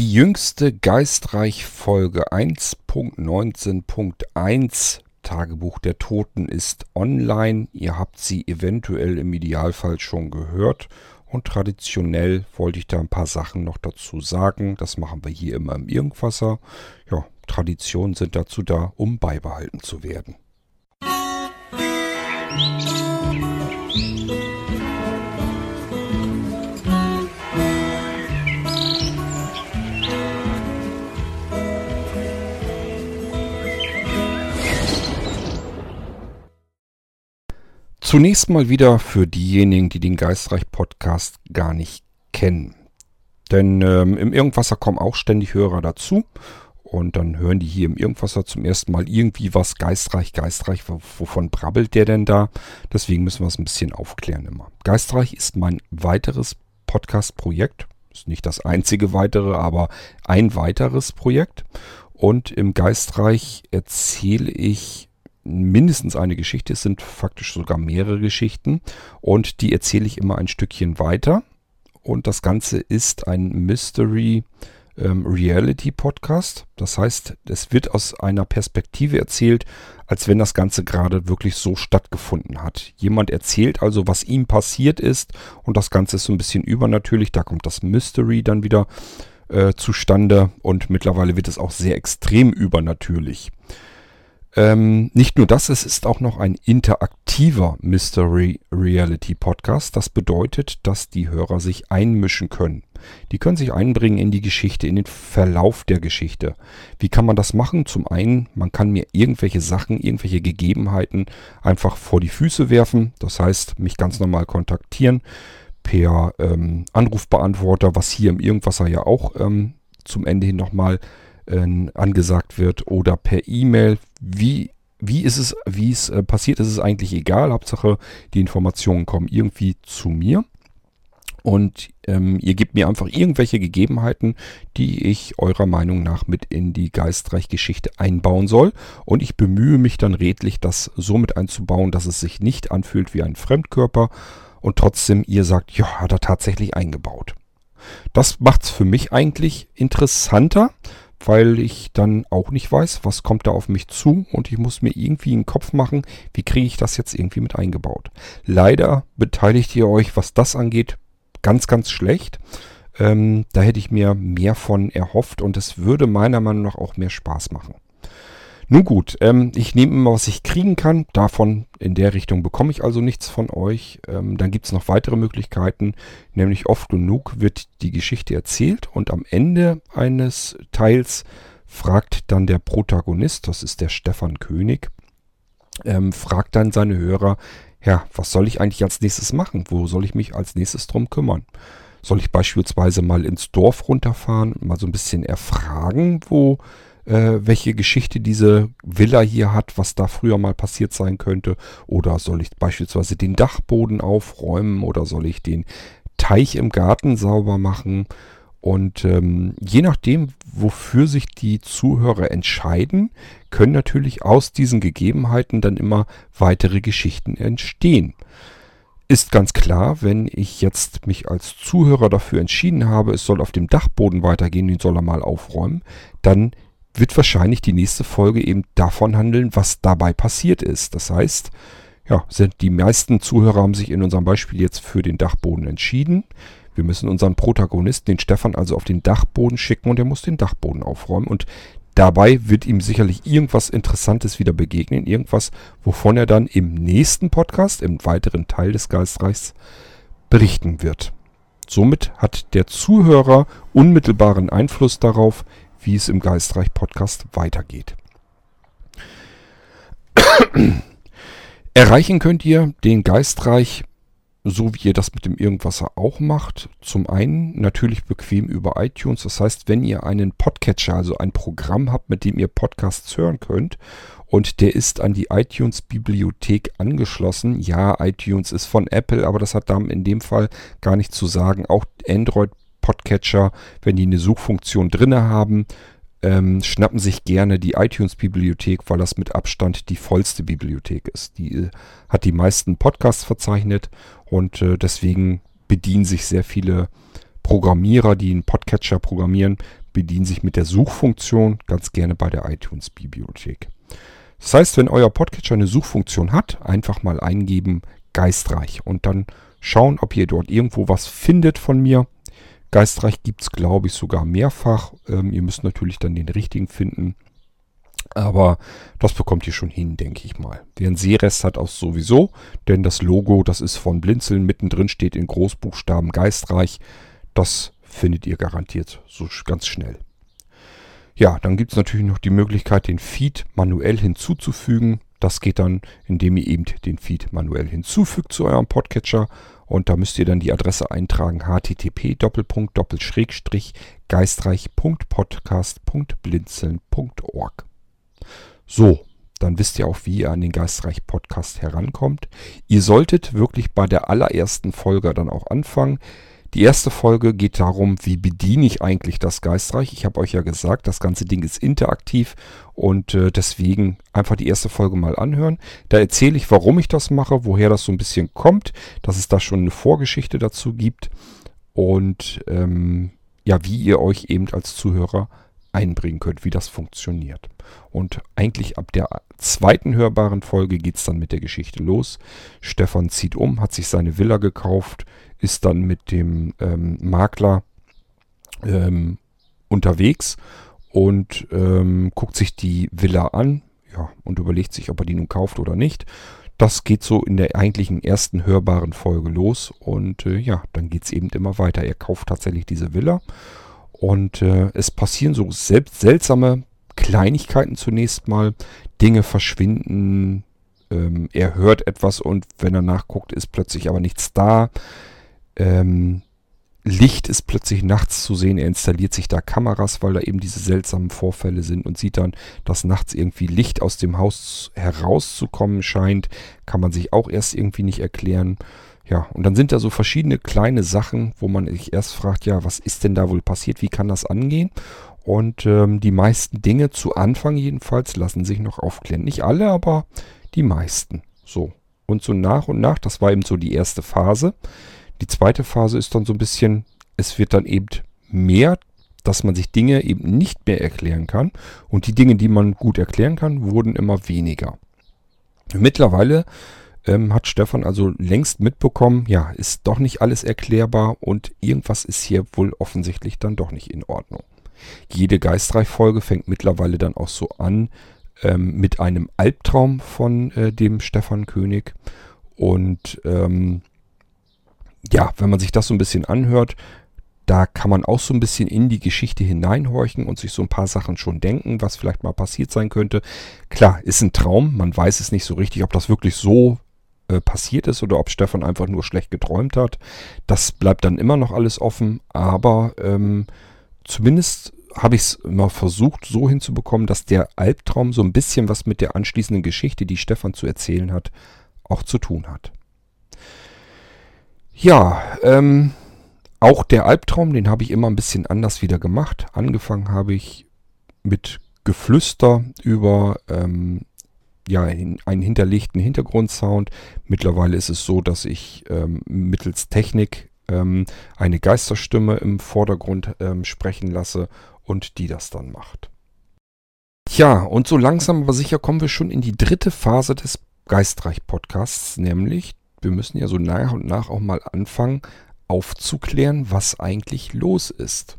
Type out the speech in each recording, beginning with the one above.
Die jüngste Geistreich-Folge 1.19.1 Tagebuch der Toten ist online. Ihr habt sie eventuell im Idealfall schon gehört. Und traditionell wollte ich da ein paar Sachen noch dazu sagen. Das machen wir hier immer im Irgendwasser. Ja, Traditionen sind dazu da, um beibehalten zu werden. Musik Zunächst mal wieder für diejenigen, die den Geistreich-Podcast gar nicht kennen. Denn ähm, im Irgendwasser kommen auch ständig Hörer dazu. Und dann hören die hier im Irgendwasser zum ersten Mal irgendwie was geistreich, geistreich. Wovon brabbelt der denn da? Deswegen müssen wir es ein bisschen aufklären immer. Geistreich ist mein weiteres Podcast-Projekt. Ist nicht das einzige weitere, aber ein weiteres Projekt. Und im Geistreich erzähle ich mindestens eine Geschichte, es sind faktisch sogar mehrere Geschichten und die erzähle ich immer ein Stückchen weiter. Und das Ganze ist ein Mystery ähm, Reality Podcast. Das heißt, es wird aus einer Perspektive erzählt, als wenn das Ganze gerade wirklich so stattgefunden hat. Jemand erzählt also, was ihm passiert ist und das Ganze ist so ein bisschen übernatürlich. Da kommt das Mystery dann wieder äh, zustande und mittlerweile wird es auch sehr extrem übernatürlich. Ähm, nicht nur das, es ist auch noch ein interaktiver Mystery Reality Podcast. Das bedeutet, dass die Hörer sich einmischen können. Die können sich einbringen in die Geschichte, in den Verlauf der Geschichte. Wie kann man das machen? Zum einen, man kann mir irgendwelche Sachen, irgendwelche Gegebenheiten einfach vor die Füße werfen. Das heißt, mich ganz normal kontaktieren per ähm, Anrufbeantworter, was hier im Irgendwasser ja auch ähm, zum Ende hin nochmal äh, angesagt wird oder per E-Mail. Wie, wie ist es, wie es äh, passiert, ist es eigentlich egal. Hauptsache, die Informationen kommen irgendwie zu mir. Und ähm, ihr gebt mir einfach irgendwelche Gegebenheiten, die ich eurer Meinung nach mit in die Geistreich-Geschichte einbauen soll. Und ich bemühe mich dann redlich, das so mit einzubauen, dass es sich nicht anfühlt wie ein Fremdkörper. Und trotzdem ihr sagt, ja, hat er tatsächlich eingebaut. Das macht es für mich eigentlich interessanter, weil ich dann auch nicht weiß, was kommt da auf mich zu und ich muss mir irgendwie einen Kopf machen, wie kriege ich das jetzt irgendwie mit eingebaut. Leider beteiligt ihr euch, was das angeht, ganz, ganz schlecht. Ähm, da hätte ich mir mehr von erhofft und es würde meiner Meinung nach auch mehr Spaß machen. Nun gut, ähm, ich nehme immer, was ich kriegen kann. Davon in der Richtung bekomme ich also nichts von euch. Ähm, dann gibt es noch weitere Möglichkeiten, nämlich oft genug wird die Geschichte erzählt und am Ende eines Teils fragt dann der Protagonist, das ist der Stefan König, ähm, fragt dann seine Hörer, ja, was soll ich eigentlich als nächstes machen? Wo soll ich mich als nächstes drum kümmern? Soll ich beispielsweise mal ins Dorf runterfahren, mal so ein bisschen erfragen, wo äh, welche Geschichte diese Villa hier hat, was da früher mal passiert sein könnte. Oder soll ich beispielsweise den Dachboden aufräumen oder soll ich den Teich im Garten sauber machen? Und ähm, je nachdem, wofür sich die Zuhörer entscheiden, können natürlich aus diesen Gegebenheiten dann immer weitere Geschichten entstehen. Ist ganz klar, wenn ich jetzt mich als Zuhörer dafür entschieden habe, es soll auf dem Dachboden weitergehen, den soll er mal aufräumen, dann wird wahrscheinlich die nächste Folge eben davon handeln, was dabei passiert ist. Das heißt, ja, die meisten Zuhörer haben sich in unserem Beispiel jetzt für den Dachboden entschieden. Wir müssen unseren Protagonisten, den Stefan, also auf den Dachboden schicken und er muss den Dachboden aufräumen. Und dabei wird ihm sicherlich irgendwas Interessantes wieder begegnen. Irgendwas, wovon er dann im nächsten Podcast, im weiteren Teil des Geistreichs, berichten wird. Somit hat der Zuhörer unmittelbaren Einfluss darauf, wie es im Geistreich Podcast weitergeht. Erreichen könnt ihr den Geistreich, so wie ihr das mit dem Irgendwasser auch macht. Zum einen natürlich bequem über iTunes. Das heißt, wenn ihr einen Podcatcher, also ein Programm habt, mit dem ihr Podcasts hören könnt und der ist an die iTunes-Bibliothek angeschlossen. Ja, iTunes ist von Apple, aber das hat dann in dem Fall gar nichts zu sagen. Auch Android Podcatcher, wenn die eine Suchfunktion drinne haben, ähm, schnappen sich gerne die iTunes-Bibliothek, weil das mit Abstand die vollste Bibliothek ist. Die äh, hat die meisten Podcasts verzeichnet und äh, deswegen bedienen sich sehr viele Programmierer, die einen Podcatcher programmieren, bedienen sich mit der Suchfunktion ganz gerne bei der iTunes-Bibliothek. Das heißt, wenn euer Podcatcher eine Suchfunktion hat, einfach mal eingeben Geistreich und dann schauen, ob ihr dort irgendwo was findet von mir. Geistreich gibt es, glaube ich, sogar mehrfach. Ähm, ihr müsst natürlich dann den richtigen finden. Aber das bekommt ihr schon hin, denke ich mal. Den Seerest hat auch sowieso, denn das Logo, das ist von Blinzeln, mittendrin steht in Großbuchstaben Geistreich. Das findet ihr garantiert so ganz schnell. Ja, dann gibt es natürlich noch die Möglichkeit, den Feed manuell hinzuzufügen. Das geht dann, indem ihr eben den Feed manuell hinzufügt zu eurem Podcatcher. Und da müsst ihr dann die Adresse eintragen http geistreich.podcast.blinzeln.org. So, dann wisst ihr auch, wie ihr an den Geistreich Podcast herankommt. Ihr solltet wirklich bei der allerersten Folge dann auch anfangen. Die erste Folge geht darum, wie bediene ich eigentlich das Geistreich. Ich habe euch ja gesagt, das ganze Ding ist interaktiv und äh, deswegen einfach die erste Folge mal anhören. Da erzähle ich, warum ich das mache, woher das so ein bisschen kommt, dass es da schon eine Vorgeschichte dazu gibt und ähm, ja, wie ihr euch eben als Zuhörer einbringen könnt, wie das funktioniert. Und eigentlich ab der zweiten hörbaren Folge geht es dann mit der Geschichte los. Stefan zieht um, hat sich seine Villa gekauft, ist dann mit dem ähm, Makler ähm, unterwegs und ähm, guckt sich die Villa an ja, und überlegt sich, ob er die nun kauft oder nicht. Das geht so in der eigentlichen ersten hörbaren Folge los und äh, ja, dann geht es eben immer weiter. Er kauft tatsächlich diese Villa und äh, es passieren so selbst seltsame Kleinigkeiten zunächst mal. Dinge verschwinden, ähm, er hört etwas und wenn er nachguckt, ist plötzlich aber nichts da. Ähm, Licht ist plötzlich nachts zu sehen. Er installiert sich da Kameras, weil da eben diese seltsamen Vorfälle sind und sieht dann, dass nachts irgendwie Licht aus dem Haus herauszukommen scheint. Kann man sich auch erst irgendwie nicht erklären. Ja, und dann sind da so verschiedene kleine Sachen, wo man sich erst fragt, ja, was ist denn da wohl passiert? Wie kann das angehen? Und ähm, die meisten Dinge, zu Anfang jedenfalls, lassen sich noch aufklären. Nicht alle, aber die meisten. So. Und so nach und nach, das war eben so die erste Phase die zweite Phase ist dann so ein bisschen, es wird dann eben mehr, dass man sich Dinge eben nicht mehr erklären kann. Und die Dinge, die man gut erklären kann, wurden immer weniger. Mittlerweile ähm, hat Stefan also längst mitbekommen, ja, ist doch nicht alles erklärbar und irgendwas ist hier wohl offensichtlich dann doch nicht in Ordnung. Jede Geistreich-Folge fängt mittlerweile dann auch so an ähm, mit einem Albtraum von äh, dem Stefan König. Und ähm, ja, wenn man sich das so ein bisschen anhört, da kann man auch so ein bisschen in die Geschichte hineinhorchen und sich so ein paar Sachen schon denken, was vielleicht mal passiert sein könnte. Klar, ist ein Traum, man weiß es nicht so richtig, ob das wirklich so äh, passiert ist oder ob Stefan einfach nur schlecht geträumt hat. Das bleibt dann immer noch alles offen, aber ähm, zumindest habe ich es immer versucht so hinzubekommen, dass der Albtraum so ein bisschen was mit der anschließenden Geschichte, die Stefan zu erzählen hat, auch zu tun hat. Ja, ähm, auch der Albtraum, den habe ich immer ein bisschen anders wieder gemacht. Angefangen habe ich mit Geflüster über ähm, ja, einen hinterlegten Hintergrundsound. Mittlerweile ist es so, dass ich ähm, mittels Technik ähm, eine Geisterstimme im Vordergrund ähm, sprechen lasse und die das dann macht. Tja, und so langsam aber sicher kommen wir schon in die dritte Phase des Geistreich-Podcasts, nämlich wir müssen ja so nach und nach auch mal anfangen aufzuklären, was eigentlich los ist.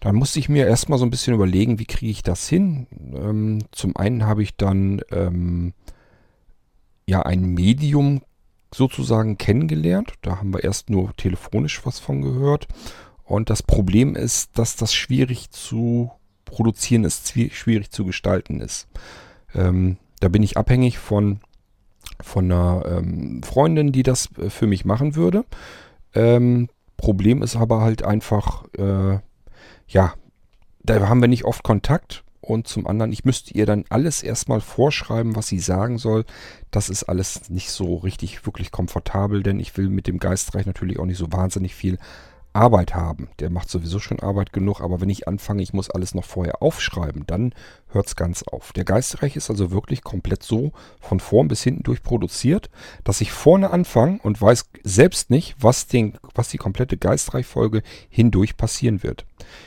Da musste ich mir erstmal so ein bisschen überlegen, wie kriege ich das hin. Ähm, zum einen habe ich dann ähm, ja ein Medium sozusagen kennengelernt. Da haben wir erst nur telefonisch was von gehört. Und das Problem ist, dass das schwierig zu produzieren ist, schwierig zu gestalten ist. Ähm, da bin ich abhängig von von einer ähm, Freundin, die das äh, für mich machen würde. Ähm, Problem ist aber halt einfach, äh, ja, da haben wir nicht oft Kontakt. Und zum anderen, ich müsste ihr dann alles erstmal vorschreiben, was sie sagen soll. Das ist alles nicht so richtig wirklich komfortabel, denn ich will mit dem Geistreich natürlich auch nicht so wahnsinnig viel Arbeit haben. Der macht sowieso schon Arbeit genug, aber wenn ich anfange, ich muss alles noch vorher aufschreiben, dann hört es ganz auf. Der Geistreich ist also wirklich komplett so von vorn bis hinten durchproduziert, dass ich vorne anfange und weiß selbst nicht, was, den, was die komplette Geistreichfolge hindurch passieren wird.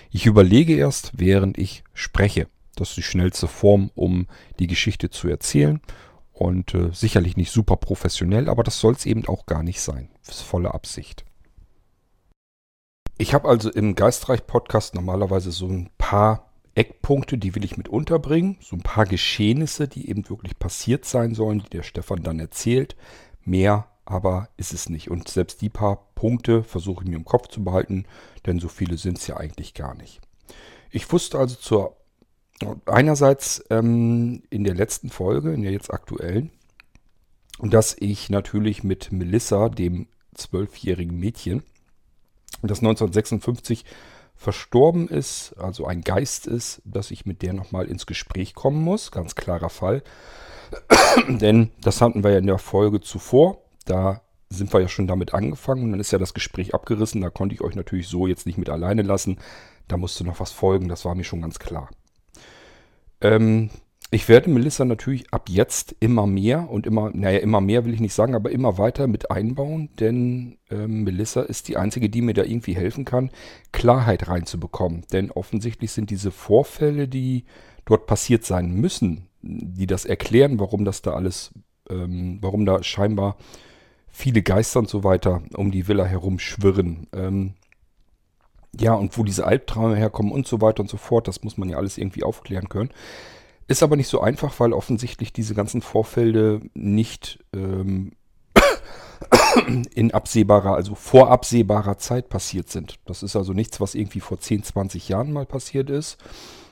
Ich überlege erst, während ich spreche. Das ist die schnellste Form, um die Geschichte zu erzählen. Und äh, sicherlich nicht super professionell, aber das soll es eben auch gar nicht sein. Das ist volle Absicht. Ich habe also im Geistreich-Podcast normalerweise so ein paar Eckpunkte, die will ich mit unterbringen. So ein paar Geschehnisse, die eben wirklich passiert sein sollen, die der Stefan dann erzählt. Mehr aber ist es nicht. Und selbst die paar Punkte versuche ich mir im Kopf zu behalten, denn so viele sind es ja eigentlich gar nicht. Ich wusste also zur einerseits ähm, in der letzten Folge, in der jetzt aktuellen, dass ich natürlich mit Melissa, dem zwölfjährigen Mädchen, das 1956 verstorben ist, also ein Geist ist, dass ich mit der nochmal ins Gespräch kommen muss. Ganz klarer Fall. Denn das hatten wir ja in der Folge zuvor. Da sind wir ja schon damit angefangen und dann ist ja das Gespräch abgerissen. Da konnte ich euch natürlich so jetzt nicht mit alleine lassen. Da musste noch was folgen, das war mir schon ganz klar. Ähm, ich werde Melissa natürlich ab jetzt immer mehr und immer, naja, immer mehr will ich nicht sagen, aber immer weiter mit einbauen, denn ähm, Melissa ist die einzige, die mir da irgendwie helfen kann, Klarheit reinzubekommen. Denn offensichtlich sind diese Vorfälle, die dort passiert sein müssen, die das erklären, warum das da alles, ähm, warum da scheinbar viele Geister und so weiter um die Villa herum schwirren. Ähm, ja, und wo diese Albträume herkommen und so weiter und so fort, das muss man ja alles irgendwie aufklären können. Ist aber nicht so einfach, weil offensichtlich diese ganzen Vorfälle nicht ähm, in absehbarer, also vor absehbarer Zeit passiert sind. Das ist also nichts, was irgendwie vor 10, 20 Jahren mal passiert ist.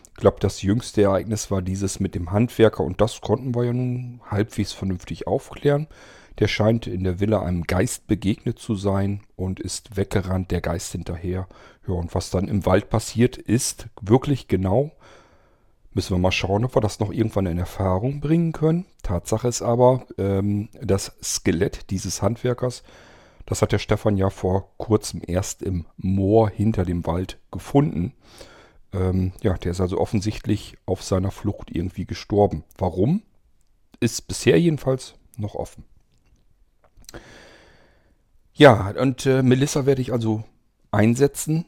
Ich glaube, das jüngste Ereignis war dieses mit dem Handwerker und das konnten wir ja nun halbwegs vernünftig aufklären. Der scheint in der Villa einem Geist begegnet zu sein und ist weggerannt, der Geist hinterher. Ja, und was dann im Wald passiert ist, wirklich genau Müssen wir mal schauen, ob wir das noch irgendwann in Erfahrung bringen können. Tatsache ist aber, ähm, das Skelett dieses Handwerkers, das hat der Stefan ja vor kurzem erst im Moor hinter dem Wald gefunden. Ähm, ja, der ist also offensichtlich auf seiner Flucht irgendwie gestorben. Warum? Ist bisher jedenfalls noch offen. Ja, und äh, Melissa werde ich also einsetzen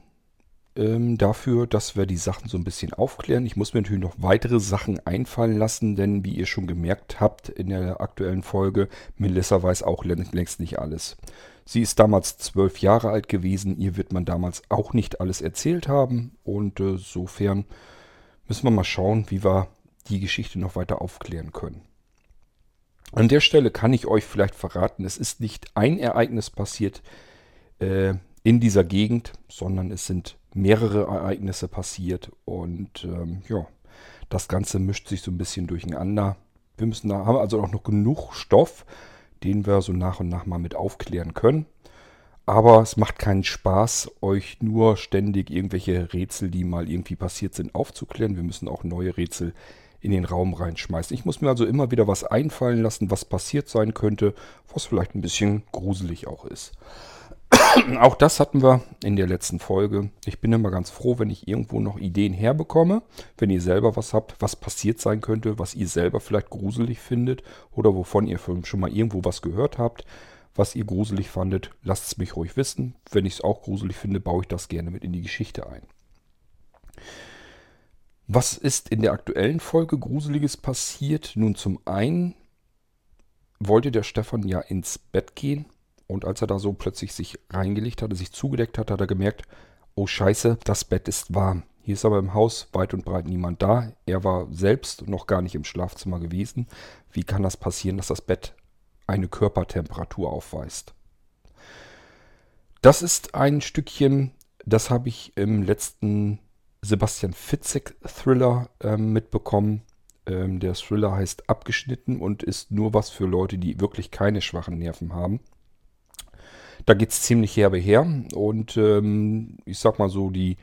ähm, dafür, dass wir die Sachen so ein bisschen aufklären. Ich muss mir natürlich noch weitere Sachen einfallen lassen, denn wie ihr schon gemerkt habt in der aktuellen Folge, Melissa weiß auch längst nicht alles. Sie ist damals zwölf Jahre alt gewesen, ihr wird man damals auch nicht alles erzählt haben und äh, sofern müssen wir mal schauen, wie wir die Geschichte noch weiter aufklären können. An der Stelle kann ich euch vielleicht verraten, es ist nicht ein Ereignis passiert äh, in dieser Gegend, sondern es sind mehrere Ereignisse passiert und ähm, ja, das Ganze mischt sich so ein bisschen durcheinander. Wir müssen da, haben also auch noch genug Stoff, den wir so nach und nach mal mit aufklären können. Aber es macht keinen Spaß, euch nur ständig irgendwelche Rätsel, die mal irgendwie passiert sind, aufzuklären. Wir müssen auch neue Rätsel in den Raum reinschmeißen. Ich muss mir also immer wieder was einfallen lassen, was passiert sein könnte, was vielleicht ein bisschen gruselig auch ist. Auch das hatten wir in der letzten Folge. Ich bin immer ganz froh, wenn ich irgendwo noch Ideen herbekomme. Wenn ihr selber was habt, was passiert sein könnte, was ihr selber vielleicht gruselig findet oder wovon ihr schon mal irgendwo was gehört habt, was ihr gruselig fandet, lasst es mich ruhig wissen. Wenn ich es auch gruselig finde, baue ich das gerne mit in die Geschichte ein. Was ist in der aktuellen Folge Gruseliges passiert? Nun zum einen wollte der Stefan ja ins Bett gehen und als er da so plötzlich sich reingelegt hatte, sich zugedeckt hat, hat er gemerkt, oh scheiße, das Bett ist warm. Hier ist aber im Haus weit und breit niemand da. Er war selbst noch gar nicht im Schlafzimmer gewesen. Wie kann das passieren, dass das Bett eine Körpertemperatur aufweist? Das ist ein Stückchen, das habe ich im letzten Sebastian Fitzek Thriller äh, mitbekommen. Ähm, der Thriller heißt Abgeschnitten und ist nur was für Leute, die wirklich keine schwachen Nerven haben. Da geht es ziemlich herbe her. Und ähm, ich sag mal so, die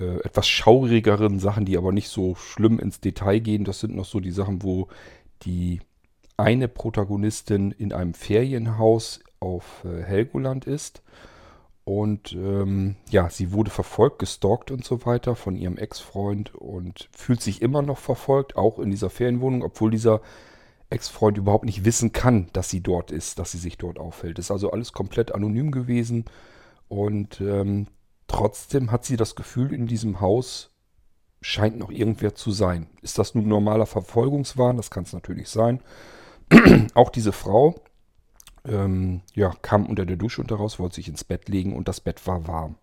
äh, etwas schaurigeren Sachen, die aber nicht so schlimm ins Detail gehen, das sind noch so die Sachen, wo die eine Protagonistin in einem Ferienhaus auf äh, Helgoland ist Und ähm, ja, sie wurde verfolgt, gestalkt und so weiter von ihrem Ex-Freund und fühlt sich immer noch verfolgt, auch in dieser Ferienwohnung, obwohl dieser Ex-Freund überhaupt nicht wissen kann, dass sie dort ist, dass sie sich dort aufhält. Ist also alles komplett anonym gewesen und ähm, trotzdem hat sie das Gefühl, in diesem Haus scheint noch irgendwer zu sein. Ist das nun normaler Verfolgungswahn? Das kann es natürlich sein. auch diese Frau ähm, ja, kam unter der Dusche unter raus, wollte sich ins Bett legen und das Bett war warm.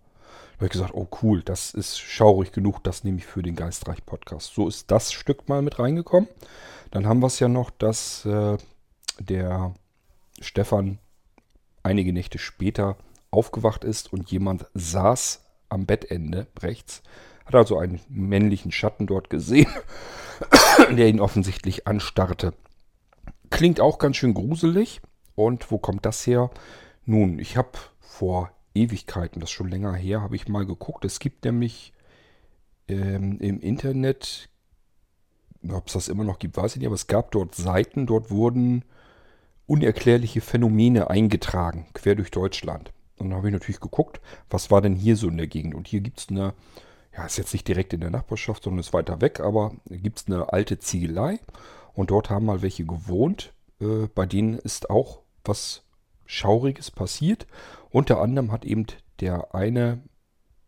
Habe ich gesagt, oh cool, das ist schaurig genug, das nehme ich für den Geistreich-Podcast. So ist das Stück mal mit reingekommen. Dann haben wir es ja noch, dass äh, der Stefan einige Nächte später aufgewacht ist und jemand saß am Bettende rechts, hat also einen männlichen Schatten dort gesehen, der ihn offensichtlich anstarrte. Klingt auch ganz schön gruselig. Und wo kommt das her? Nun, ich habe vor Ewigkeiten, das ist schon länger her, habe ich mal geguckt. Es gibt nämlich ähm, im Internet, ob es das immer noch gibt, weiß ich nicht, aber es gab dort Seiten, dort wurden unerklärliche Phänomene eingetragen, quer durch Deutschland. Und dann habe ich natürlich geguckt, was war denn hier so in der Gegend. Und hier gibt es eine, ja, ist jetzt nicht direkt in der Nachbarschaft, sondern ist weiter weg, aber gibt es eine alte Ziegelei. Und dort haben mal welche gewohnt. Äh, bei denen ist auch was Schauriges passiert. Unter anderem hat eben der eine,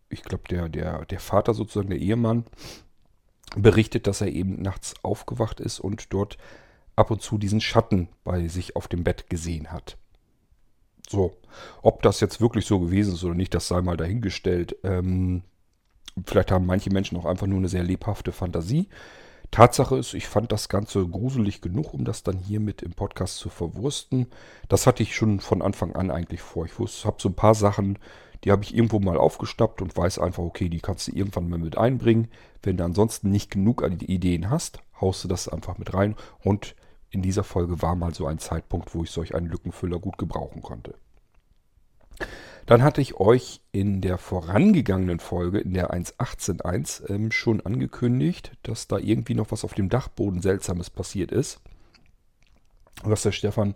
ich glaube der, der, der Vater sozusagen, der Ehemann, berichtet, dass er eben nachts aufgewacht ist und dort ab und zu diesen Schatten bei sich auf dem Bett gesehen hat. So, ob das jetzt wirklich so gewesen ist oder nicht, das sei mal dahingestellt. Ähm, vielleicht haben manche Menschen auch einfach nur eine sehr lebhafte Fantasie. Tatsache ist, ich fand das Ganze gruselig genug, um das dann hier mit im Podcast zu verwursten. Das hatte ich schon von Anfang an eigentlich vor. Ich habe so ein paar Sachen, die habe ich irgendwo mal aufgestappt und weiß einfach, okay, die kannst du irgendwann mal mit einbringen. Wenn du ansonsten nicht genug Ideen hast, haust du das einfach mit rein. Und in dieser Folge war mal so ein Zeitpunkt, wo ich solch einen Lückenfüller gut gebrauchen konnte. Dann hatte ich euch in der vorangegangenen Folge, in der 1.18.1, ähm, schon angekündigt, dass da irgendwie noch was auf dem Dachboden Seltsames passiert ist. Was der Stefan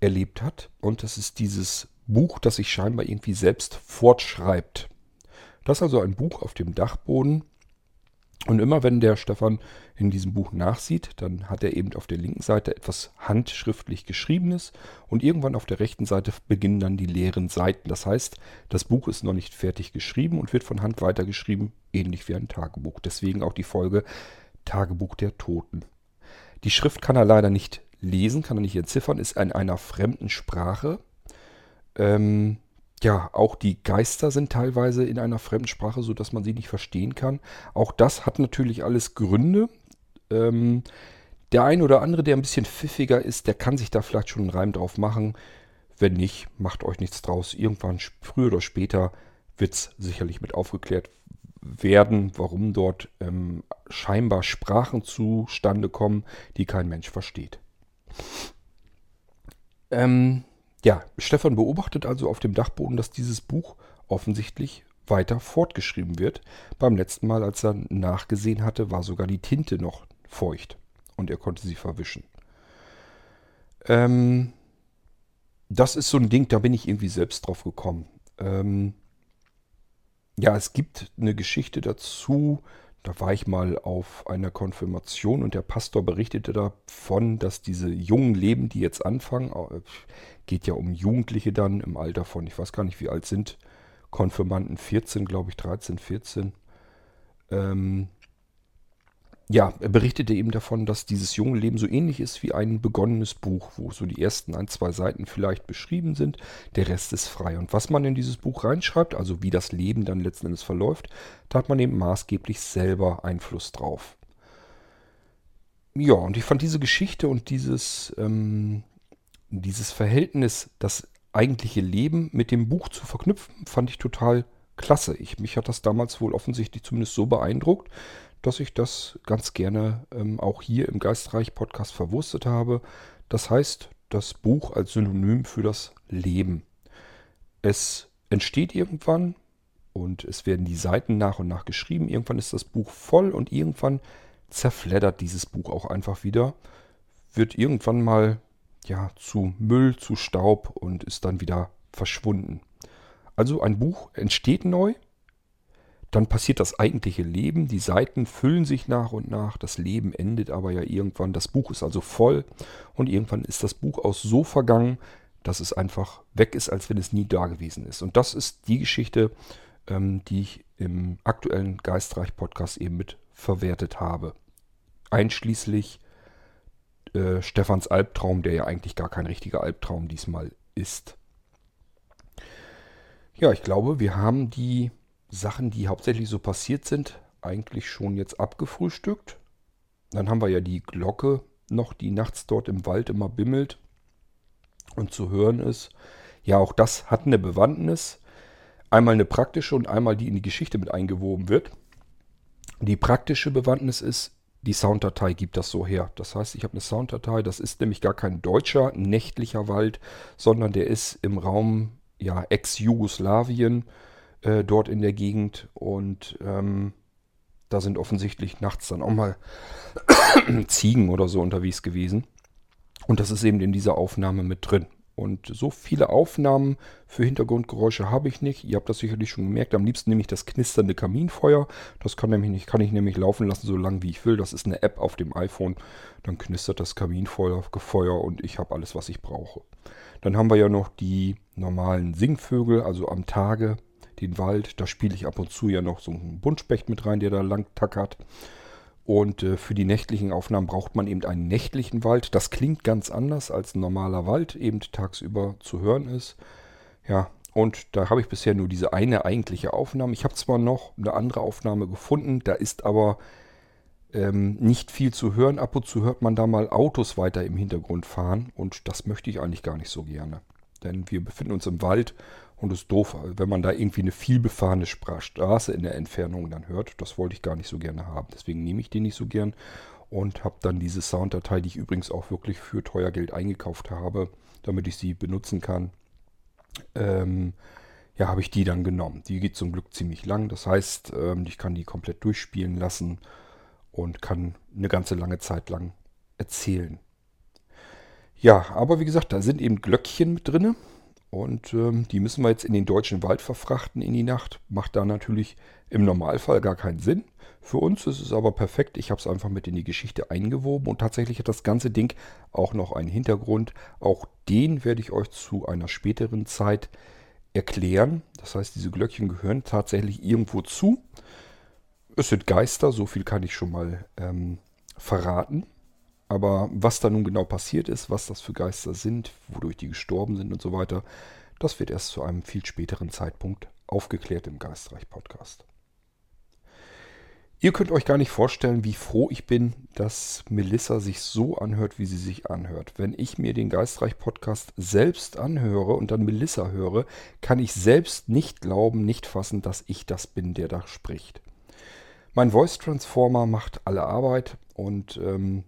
erlebt hat. Und das ist dieses Buch, das sich scheinbar irgendwie selbst fortschreibt. Das ist also ein Buch auf dem Dachboden, und immer wenn der Stefan in diesem Buch nachsieht, dann hat er eben auf der linken Seite etwas handschriftlich geschriebenes und irgendwann auf der rechten Seite beginnen dann die leeren Seiten. Das heißt, das Buch ist noch nicht fertig geschrieben und wird von Hand weitergeschrieben, ähnlich wie ein Tagebuch. Deswegen auch die Folge Tagebuch der Toten. Die Schrift kann er leider nicht lesen, kann er nicht entziffern, ist in einer fremden Sprache. Ähm, ja, auch die Geister sind teilweise in einer Fremdsprache, sodass man sie nicht verstehen kann. Auch das hat natürlich alles Gründe. Ähm, der ein oder andere, der ein bisschen pfiffiger ist, der kann sich da vielleicht schon einen Reim drauf machen. Wenn nicht, macht euch nichts draus. Irgendwann, früher oder später, wird es sicherlich mit aufgeklärt werden, warum dort ähm, scheinbar Sprachen zustande kommen, die kein Mensch versteht. Ähm, ja, Stefan beobachtet also auf dem Dachboden, dass dieses Buch offensichtlich weiter fortgeschrieben wird. Beim letzten Mal, als er nachgesehen hatte, war sogar die Tinte noch feucht und er konnte sie verwischen. Ähm, das ist so ein Ding, da bin ich irgendwie selbst drauf gekommen. Ähm, ja, es gibt eine Geschichte dazu, da war ich mal auf einer Konfirmation und der Pastor berichtete davon, dass diese jungen Leben, die jetzt anfangen, äh, geht ja um Jugendliche dann im Alter von, ich weiß gar nicht, wie alt sind Konfirmanden, 14, glaube ich, 13, 14. Ähm, ja, er berichtete eben davon, dass dieses junge Leben so ähnlich ist wie ein begonnenes Buch, wo so die ersten ein, zwei Seiten vielleicht beschrieben sind, der Rest ist frei. Und was man in dieses Buch reinschreibt, also wie das Leben dann letzten Endes verläuft, da hat man eben maßgeblich selber Einfluss drauf. Ja, und ich fand diese Geschichte und dieses, ähm, dieses Verhältnis, das eigentliche Leben mit dem Buch zu verknüpfen, fand ich total klasse. Ich, mich hat das damals wohl offensichtlich zumindest so beeindruckt, dass ich das ganz gerne ähm, auch hier im Geistreich-Podcast verwurstet habe. Das heißt, das Buch als Synonym für das Leben. Es entsteht irgendwann und es werden die Seiten nach und nach geschrieben. Irgendwann ist das Buch voll und irgendwann zerfleddert dieses Buch auch einfach wieder. Wird irgendwann mal ja, zu Müll, zu Staub und ist dann wieder verschwunden. also ein Buch entsteht neu, dann passiert das eigentliche Leben, die Seiten füllen sich nach und nach, das Leben endet aber ja irgendwann, das Buch ist also voll und irgendwann ist das Buch auch so vergangen, dass es einfach weg ist, als wenn es nie da gewesen ist. Und das ist die Geschichte, ähm, die ich im aktuellen Geistreich-Podcast eben mit verwertet habe. Einschließlich äh, Stefans Albtraum, der ja eigentlich gar kein richtiger Albtraum diesmal ist. Ja, ich glaube, wir haben die Sachen, die hauptsächlich so passiert sind, eigentlich schon jetzt abgefrühstückt. Dann haben wir ja die Glocke noch, die nachts dort im Wald immer bimmelt und zu hören ist. Ja, auch das hat eine Bewandtnis. Einmal eine praktische und einmal die in die Geschichte mit eingewoben wird. Die praktische Bewandtnis ist, die Sounddatei gibt das so her. Das heißt, ich habe eine Sounddatei, das ist nämlich gar kein deutscher nächtlicher Wald, sondern der ist im Raum ja, Ex-Jugoslawien äh, dort in der Gegend und ähm, da sind offensichtlich nachts dann auch mal Ziegen oder so unterwegs gewesen. Und das ist eben in dieser Aufnahme mit drin. Und so viele Aufnahmen für Hintergrundgeräusche habe ich nicht. Ihr habt das sicherlich schon gemerkt. Am liebsten nehme ich das knisternde Kaminfeuer. Das kann, nämlich nicht, kann ich nämlich laufen lassen, so lange wie ich will. Das ist eine App auf dem iPhone. Dann knistert das Kaminfeuer Feuer und ich habe alles, was ich brauche. Dann haben wir ja noch die normalen Singvögel, also am Tage den Wald. Da spiele ich ab und zu ja noch so einen Buntspecht mit rein, der da lang tackert. Und äh, für die nächtlichen Aufnahmen braucht man eben einen nächtlichen Wald. Das klingt ganz anders als ein normaler Wald, eben tagsüber zu hören ist. Ja, und da habe ich bisher nur diese eine eigentliche Aufnahme. Ich habe zwar noch eine andere Aufnahme gefunden, da ist aber ähm, nicht viel zu hören. Ab und zu hört man da mal Autos weiter im Hintergrund fahren und das möchte ich eigentlich gar nicht so gerne. Denn wir befinden uns im Wald und es ist doof, wenn man da irgendwie eine vielbefahrene Straße in der Entfernung dann hört. Das wollte ich gar nicht so gerne haben. Deswegen nehme ich die nicht so gern und habe dann diese Sounddatei, die ich übrigens auch wirklich für teuer Geld eingekauft habe, damit ich sie benutzen kann. Ähm, ja, habe ich die dann genommen. Die geht zum Glück ziemlich lang. Das heißt, ähm, ich kann die komplett durchspielen lassen und kann eine ganze lange Zeit lang erzählen. Ja, aber wie gesagt, da sind eben Glöckchen mit drinne. Und ähm, die müssen wir jetzt in den deutschen Wald verfrachten in die Nacht. Macht da natürlich im Normalfall gar keinen Sinn. Für uns ist es aber perfekt. Ich habe es einfach mit in die Geschichte eingewoben und tatsächlich hat das ganze Ding auch noch einen Hintergrund. Auch den werde ich euch zu einer späteren Zeit erklären. Das heißt, diese Glöckchen gehören tatsächlich irgendwo zu. Es sind Geister, so viel kann ich schon mal ähm, verraten. Aber was da nun genau passiert ist, was das für Geister sind, wodurch die gestorben sind und so weiter, das wird erst zu einem viel späteren Zeitpunkt aufgeklärt im Geistreich-Podcast. Ihr könnt euch gar nicht vorstellen, wie froh ich bin, dass Melissa sich so anhört, wie sie sich anhört. Wenn ich mir den Geistreich-Podcast selbst anhöre und dann Melissa höre, kann ich selbst nicht glauben, nicht fassen, dass ich das bin, der da spricht. Mein Voice Transformer macht alle Arbeit und ähm,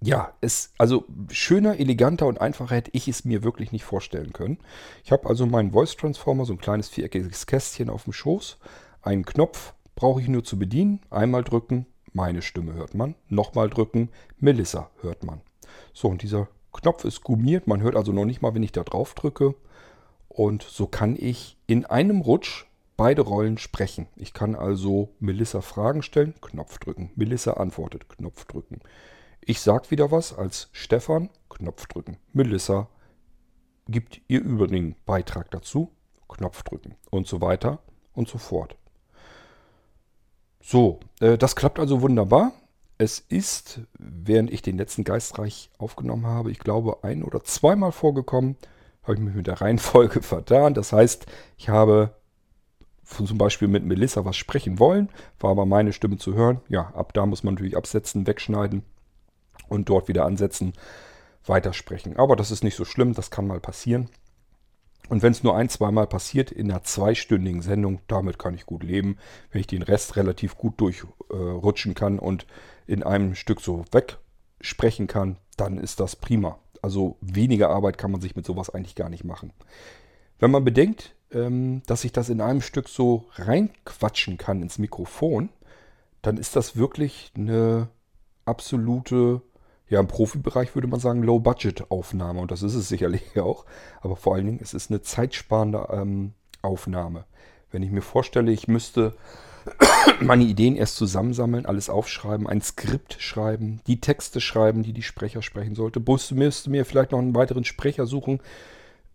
ja, es, also schöner, eleganter und einfacher hätte ich es mir wirklich nicht vorstellen können. Ich habe also meinen Voice Transformer, so ein kleines viereckiges Kästchen auf dem Schoß. Einen Knopf brauche ich nur zu bedienen. Einmal drücken, meine Stimme hört man. Nochmal drücken, Melissa hört man. So, und dieser Knopf ist gummiert. Man hört also noch nicht mal, wenn ich da drauf drücke. Und so kann ich in einem Rutsch beide Rollen sprechen. Ich kann also Melissa Fragen stellen, Knopf drücken. Melissa antwortet, Knopf drücken. Ich sag wieder was als Stefan, Knopf drücken. Melissa gibt ihr übrigen Beitrag dazu, Knopf drücken und so weiter und so fort. So, äh, das klappt also wunderbar. Es ist, während ich den letzten Geistreich aufgenommen habe, ich glaube ein oder zweimal vorgekommen, habe ich mich mit der Reihenfolge vertan. Das heißt, ich habe zum Beispiel mit Melissa was sprechen wollen, war aber meine Stimme zu hören. Ja, ab da muss man natürlich absetzen, wegschneiden und dort wieder ansetzen, weitersprechen. Aber das ist nicht so schlimm, das kann mal passieren. Und wenn es nur ein, zweimal passiert in einer zweistündigen Sendung, damit kann ich gut leben, wenn ich den Rest relativ gut durchrutschen äh, kann und in einem Stück so wegsprechen kann, dann ist das prima. Also weniger Arbeit kann man sich mit sowas eigentlich gar nicht machen. Wenn man bedenkt, ähm, dass ich das in einem Stück so reinquatschen kann ins Mikrofon, dann ist das wirklich eine absolute ja, im Profibereich würde man sagen Low-Budget-Aufnahme und das ist es sicherlich auch. Aber vor allen Dingen, es ist eine zeitsparende ähm, Aufnahme. Wenn ich mir vorstelle, ich müsste meine Ideen erst zusammensammeln, alles aufschreiben, ein Skript schreiben, die Texte schreiben, die die Sprecher sprechen sollte. Müsste, müsste mir vielleicht noch einen weiteren Sprecher suchen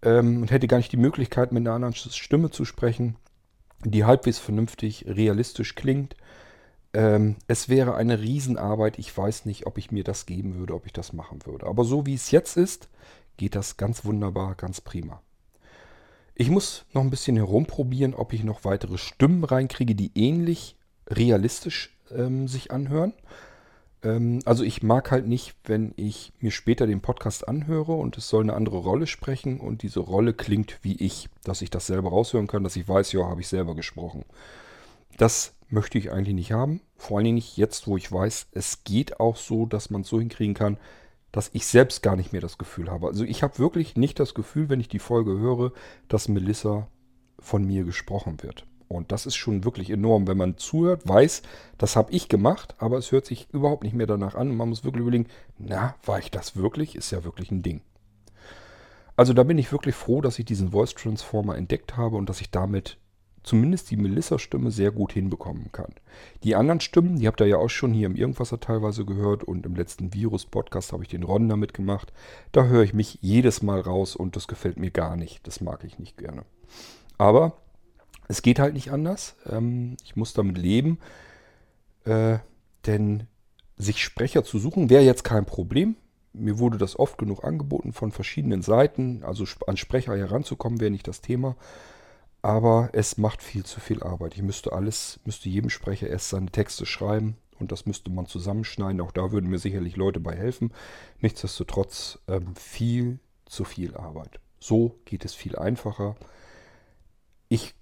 ähm, und hätte gar nicht die Möglichkeit, mit einer anderen Stimme zu sprechen, die halbwegs vernünftig, realistisch klingt. Ähm, es wäre eine Riesenarbeit. Ich weiß nicht, ob ich mir das geben würde, ob ich das machen würde. Aber so wie es jetzt ist, geht das ganz wunderbar, ganz prima. Ich muss noch ein bisschen herumprobieren, ob ich noch weitere Stimmen reinkriege, die ähnlich realistisch ähm, sich anhören. Ähm, also ich mag halt nicht, wenn ich mir später den Podcast anhöre und es soll eine andere Rolle sprechen und diese Rolle klingt wie ich, dass ich das selber raushören kann, dass ich weiß, ja, habe ich selber gesprochen. Das möchte ich eigentlich nicht haben. Vor allen Dingen nicht jetzt, wo ich weiß, es geht auch so, dass man es so hinkriegen kann, dass ich selbst gar nicht mehr das Gefühl habe. Also ich habe wirklich nicht das Gefühl, wenn ich die Folge höre, dass Melissa von mir gesprochen wird. Und das ist schon wirklich enorm, wenn man zuhört, weiß, das habe ich gemacht, aber es hört sich überhaupt nicht mehr danach an. Und man muss wirklich überlegen, na, war ich das wirklich? Ist ja wirklich ein Ding. Also da bin ich wirklich froh, dass ich diesen Voice Transformer entdeckt habe und dass ich damit zumindest die Melissa-Stimme sehr gut hinbekommen kann. Die anderen Stimmen, die habt ihr ja auch schon hier im Irgendwasser teilweise gehört und im letzten Virus-Podcast habe ich den Ron damit gemacht. Da höre ich mich jedes Mal raus und das gefällt mir gar nicht. Das mag ich nicht gerne. Aber es geht halt nicht anders. Ähm, ich muss damit leben. Äh, denn sich Sprecher zu suchen wäre jetzt kein Problem. Mir wurde das oft genug angeboten von verschiedenen Seiten. Also an Sprecher heranzukommen wäre nicht das Thema. Aber es macht viel zu viel Arbeit. Ich müsste alles, müsste jedem Sprecher erst seine Texte schreiben und das müsste man zusammenschneiden. Auch da würden mir sicherlich Leute bei helfen. Nichtsdestotrotz ähm, viel zu viel Arbeit. So geht es viel einfacher. Ich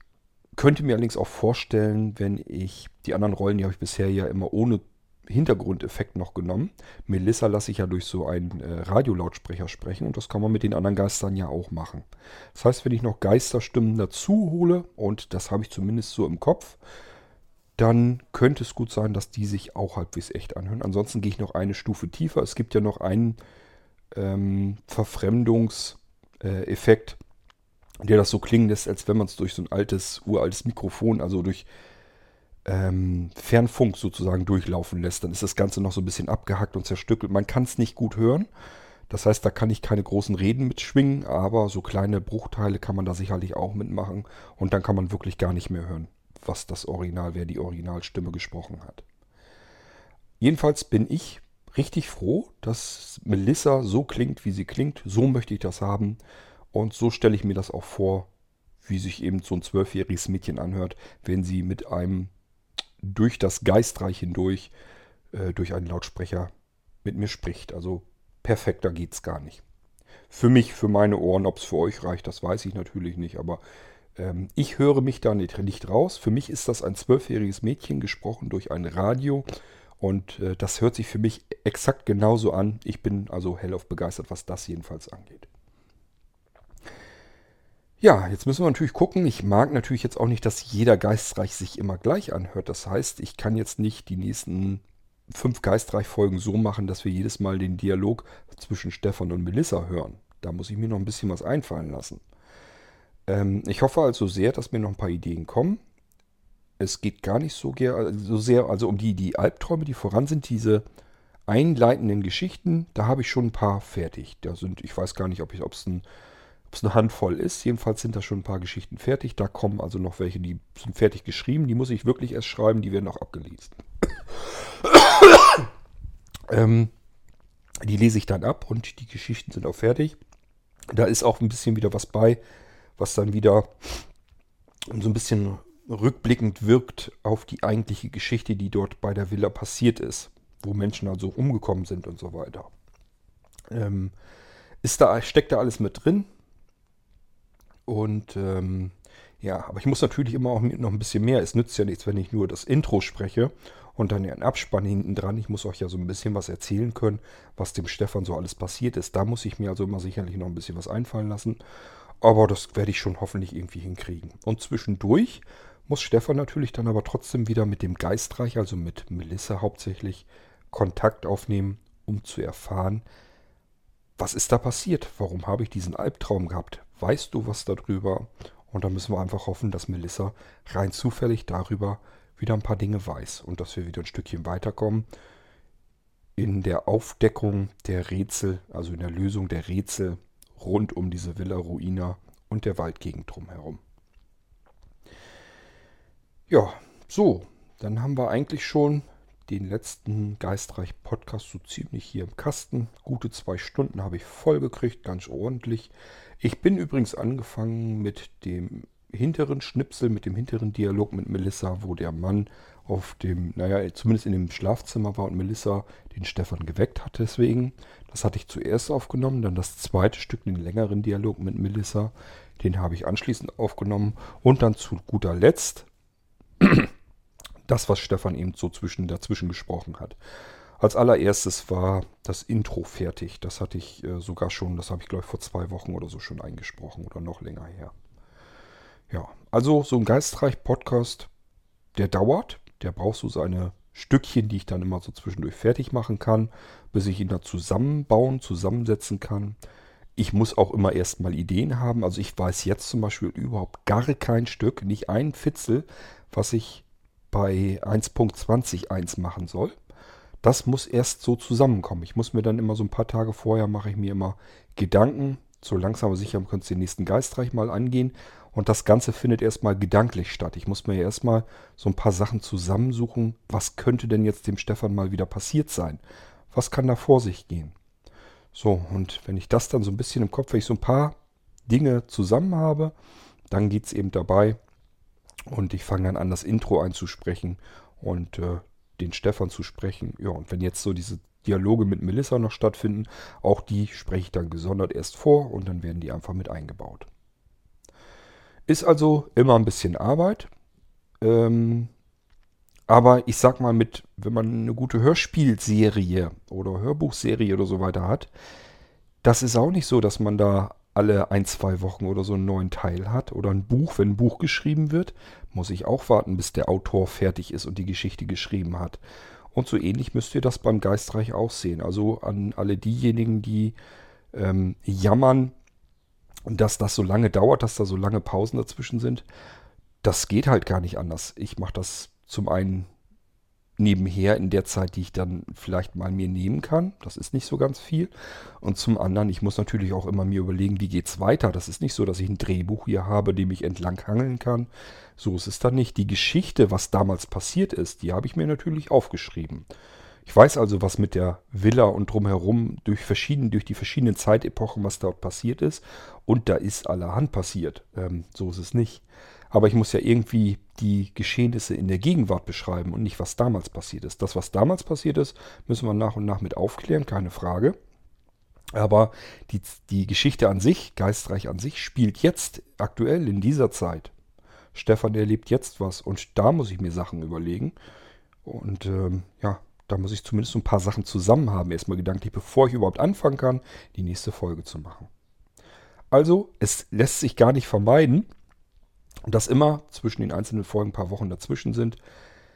könnte mir allerdings auch vorstellen, wenn ich die anderen Rollen, die habe ich bisher ja immer ohne Hintergrundeffekt noch genommen. Melissa lasse ich ja durch so einen äh, Radiolautsprecher sprechen und das kann man mit den anderen Geistern ja auch machen. Das heißt, wenn ich noch Geisterstimmen dazu hole und das habe ich zumindest so im Kopf, dann könnte es gut sein, dass die sich auch halbwegs echt anhören. Ansonsten gehe ich noch eine Stufe tiefer. Es gibt ja noch einen ähm, Verfremdungseffekt, äh, der das so klingen lässt, als wenn man es durch so ein altes, uraltes Mikrofon, also durch ähm, Fernfunk sozusagen durchlaufen lässt, dann ist das Ganze noch so ein bisschen abgehackt und zerstückelt. Man kann es nicht gut hören. Das heißt, da kann ich keine großen Reden mitschwingen, aber so kleine Bruchteile kann man da sicherlich auch mitmachen. Und dann kann man wirklich gar nicht mehr hören, was das Original, wer die Originalstimme gesprochen hat. Jedenfalls bin ich richtig froh, dass Melissa so klingt, wie sie klingt. So möchte ich das haben. Und so stelle ich mir das auch vor, wie sich eben so ein zwölfjähriges Mädchen anhört, wenn sie mit einem durch das Geistreich hindurch äh, durch einen Lautsprecher mit mir spricht. Also perfekter geht's gar nicht. Für mich, für meine Ohren, ob es für euch reicht, das weiß ich natürlich nicht, aber ähm, ich höre mich da nicht, nicht raus. Für mich ist das ein zwölfjähriges Mädchen gesprochen durch ein Radio und äh, das hört sich für mich exakt genauso an. Ich bin also hellauf begeistert, was das jedenfalls angeht. Ja, jetzt müssen wir natürlich gucken. Ich mag natürlich jetzt auch nicht, dass jeder Geistreich sich immer gleich anhört. Das heißt, ich kann jetzt nicht die nächsten fünf Geistreich-Folgen so machen, dass wir jedes Mal den Dialog zwischen Stefan und Melissa hören. Da muss ich mir noch ein bisschen was einfallen lassen. Ähm, ich hoffe also sehr, dass mir noch ein paar Ideen kommen. Es geht gar nicht so, so sehr also um die, die Albträume, die voran sind, diese einleitenden Geschichten. Da habe ich schon ein paar fertig. Da sind, ich weiß gar nicht, ob es ein ob es eine Handvoll ist. Jedenfalls sind da schon ein paar Geschichten fertig. Da kommen also noch welche, die sind fertig geschrieben. Die muss ich wirklich erst schreiben. Die werden auch abgelesen. ähm, die lese ich dann ab und die Geschichten sind auch fertig. Da ist auch ein bisschen wieder was bei, was dann wieder so ein bisschen rückblickend wirkt auf die eigentliche Geschichte, die dort bei der Villa passiert ist, wo Menschen also umgekommen sind und so weiter. Ähm, ist da, steckt da alles mit drin? Und ähm, ja, aber ich muss natürlich immer auch noch ein bisschen mehr. Es nützt ja nichts, wenn ich nur das Intro spreche und dann ja einen Abspann hinten dran. Ich muss euch ja so ein bisschen was erzählen können, was dem Stefan so alles passiert ist. Da muss ich mir also immer sicherlich noch ein bisschen was einfallen lassen. Aber das werde ich schon hoffentlich irgendwie hinkriegen. Und zwischendurch muss Stefan natürlich dann aber trotzdem wieder mit dem Geistreich, also mit Melissa hauptsächlich, Kontakt aufnehmen, um zu erfahren, was ist da passiert? Warum habe ich diesen Albtraum gehabt? Weißt du was darüber? Und da müssen wir einfach hoffen, dass Melissa rein zufällig darüber wieder ein paar Dinge weiß und dass wir wieder ein Stückchen weiterkommen in der Aufdeckung der Rätsel, also in der Lösung der Rätsel rund um diese Villa Ruina und der Waldgegend drumherum. Ja, so, dann haben wir eigentlich schon den letzten Geistreich Podcast so ziemlich hier im Kasten. Gute zwei Stunden habe ich voll gekriegt, ganz ordentlich. Ich bin übrigens angefangen mit dem hinteren Schnipsel, mit dem hinteren Dialog mit Melissa, wo der Mann auf dem, naja, zumindest in dem Schlafzimmer war und Melissa den Stefan geweckt hat deswegen. Das hatte ich zuerst aufgenommen, dann das zweite Stück, den längeren Dialog mit Melissa, den habe ich anschließend aufgenommen und dann zu guter Letzt das, was Stefan eben so zwischen, dazwischen gesprochen hat. Als allererstes war das Intro fertig. Das hatte ich äh, sogar schon, das habe ich glaube ich vor zwei Wochen oder so schon eingesprochen oder noch länger her. Ja, also so ein Geistreich-Podcast, der dauert. Der braucht so seine Stückchen, die ich dann immer so zwischendurch fertig machen kann, bis ich ihn da zusammenbauen, zusammensetzen kann. Ich muss auch immer erstmal Ideen haben. Also ich weiß jetzt zum Beispiel überhaupt gar kein Stück, nicht ein Fitzel, was ich bei 1.20.1 machen soll. Das muss erst so zusammenkommen. Ich muss mir dann immer so ein paar Tage vorher, mache ich mir immer Gedanken. So langsam aber sicher könnt ihr den nächsten Geistreich mal angehen. Und das Ganze findet erstmal gedanklich statt. Ich muss mir erstmal so ein paar Sachen zusammensuchen. Was könnte denn jetzt dem Stefan mal wieder passiert sein? Was kann da vor sich gehen? So, und wenn ich das dann so ein bisschen im Kopf, wenn ich so ein paar Dinge zusammen habe, dann geht es eben dabei, und ich fange dann an, das Intro einzusprechen und äh, den Stefan zu sprechen. Ja, und wenn jetzt so diese Dialoge mit Melissa noch stattfinden, auch die spreche ich dann gesondert erst vor und dann werden die einfach mit eingebaut. Ist also immer ein bisschen Arbeit. Ähm, aber ich sag mal, mit, wenn man eine gute Hörspielserie oder Hörbuchserie oder so weiter hat, das ist auch nicht so, dass man da alle ein, zwei Wochen oder so einen neuen Teil hat. Oder ein Buch, wenn ein Buch geschrieben wird, muss ich auch warten, bis der Autor fertig ist und die Geschichte geschrieben hat. Und so ähnlich müsst ihr das beim Geistreich auch sehen. Also an alle diejenigen, die ähm, jammern, dass das so lange dauert, dass da so lange Pausen dazwischen sind. Das geht halt gar nicht anders. Ich mache das zum einen nebenher in der Zeit, die ich dann vielleicht mal mir nehmen kann. Das ist nicht so ganz viel. Und zum anderen, ich muss natürlich auch immer mir überlegen, wie geht es weiter. Das ist nicht so, dass ich ein Drehbuch hier habe, dem ich entlang hangeln kann. So ist es dann nicht. Die Geschichte, was damals passiert ist, die habe ich mir natürlich aufgeschrieben. Ich weiß also, was mit der Villa und drumherum durch, verschieden, durch die verschiedenen Zeitepochen, was dort passiert ist. Und da ist allerhand passiert. Ähm, so ist es nicht. Aber ich muss ja irgendwie die Geschehnisse in der Gegenwart beschreiben und nicht, was damals passiert ist. Das, was damals passiert ist, müssen wir nach und nach mit aufklären, keine Frage. Aber die, die Geschichte an sich, Geistreich an sich, spielt jetzt aktuell in dieser Zeit. Stefan erlebt jetzt was und da muss ich mir Sachen überlegen. Und ähm, ja, da muss ich zumindest ein paar Sachen zusammen haben, erstmal gedanklich, bevor ich überhaupt anfangen kann, die nächste Folge zu machen. Also, es lässt sich gar nicht vermeiden, dass immer zwischen den einzelnen Folgen ein paar Wochen dazwischen sind.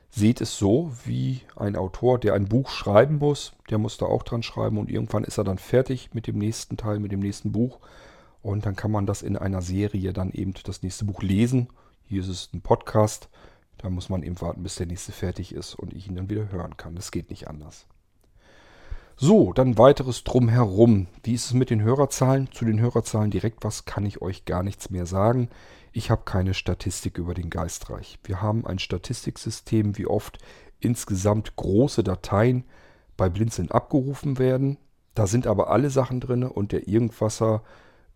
Seht es so, wie ein Autor, der ein Buch schreiben muss, der muss da auch dran schreiben und irgendwann ist er dann fertig mit dem nächsten Teil, mit dem nächsten Buch. Und dann kann man das in einer Serie dann eben das nächste Buch lesen. Hier ist es ein Podcast. Da muss man eben warten, bis der nächste fertig ist und ich ihn dann wieder hören kann. Das geht nicht anders. So, dann weiteres drumherum. Wie ist es mit den Hörerzahlen? Zu den Hörerzahlen direkt was kann ich euch gar nichts mehr sagen. Ich habe keine Statistik über den Geistreich. Wir haben ein Statistiksystem, wie oft insgesamt große Dateien bei Blinzeln abgerufen werden. Da sind aber alle Sachen drin und der Irgendwasser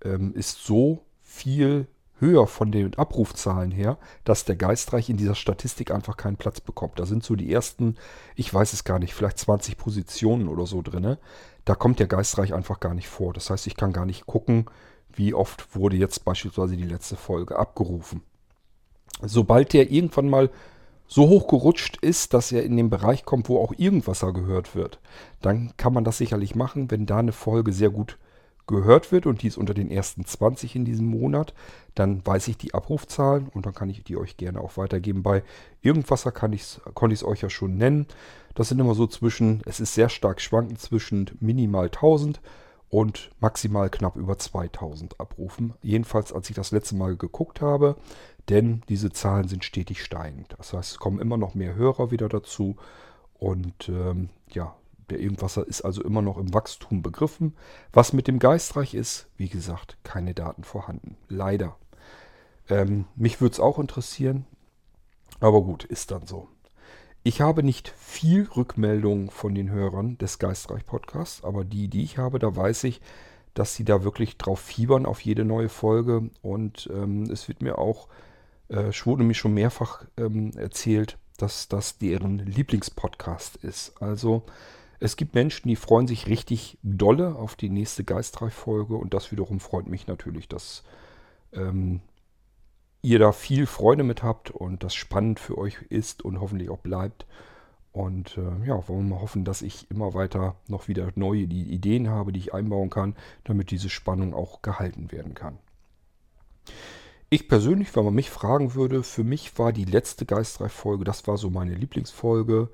ähm, ist so viel höher von den Abrufzahlen her, dass der Geistreich in dieser Statistik einfach keinen Platz bekommt. Da sind so die ersten, ich weiß es gar nicht, vielleicht 20 Positionen oder so drin. Da kommt der Geistreich einfach gar nicht vor. Das heißt, ich kann gar nicht gucken, wie oft wurde jetzt beispielsweise die letzte Folge abgerufen. Sobald der irgendwann mal so hoch gerutscht ist, dass er in den Bereich kommt, wo auch Irgendwasser gehört wird, dann kann man das sicherlich machen, wenn da eine Folge sehr gut gehört wird und die ist unter den ersten 20 in diesem Monat, dann weiß ich die Abrufzahlen und dann kann ich die euch gerne auch weitergeben. Bei Irgendwasser kann ich's, konnte ich es euch ja schon nennen. Das sind immer so zwischen, es ist sehr stark schwankend zwischen minimal 1000 und maximal knapp über 2000 Abrufen. Jedenfalls, als ich das letzte Mal geguckt habe, denn diese Zahlen sind stetig steigend. Das heißt, es kommen immer noch mehr Hörer wieder dazu und ähm, ja, der Irgendwasser ist also immer noch im Wachstum begriffen. Was mit dem Geistreich ist, wie gesagt, keine Daten vorhanden. Leider. Ähm, mich würde es auch interessieren, aber gut, ist dann so. Ich habe nicht viel Rückmeldung von den Hörern des Geistreich Podcasts, aber die, die ich habe, da weiß ich, dass sie da wirklich drauf fiebern auf jede neue Folge. Und ähm, es wird mir auch, äh, wurde mir schon mehrfach ähm, erzählt, dass das deren Lieblingspodcast ist. Also es gibt Menschen, die freuen sich richtig dolle auf die nächste Geistreich-Folge und das wiederum freut mich natürlich, dass ähm, ihr da viel Freude mit habt und das spannend für euch ist und hoffentlich auch bleibt. Und äh, ja, wollen wir mal hoffen, dass ich immer weiter noch wieder neue Ideen habe, die ich einbauen kann, damit diese Spannung auch gehalten werden kann. Ich persönlich, wenn man mich fragen würde, für mich war die letzte Geistreich-Folge, das war so meine Lieblingsfolge.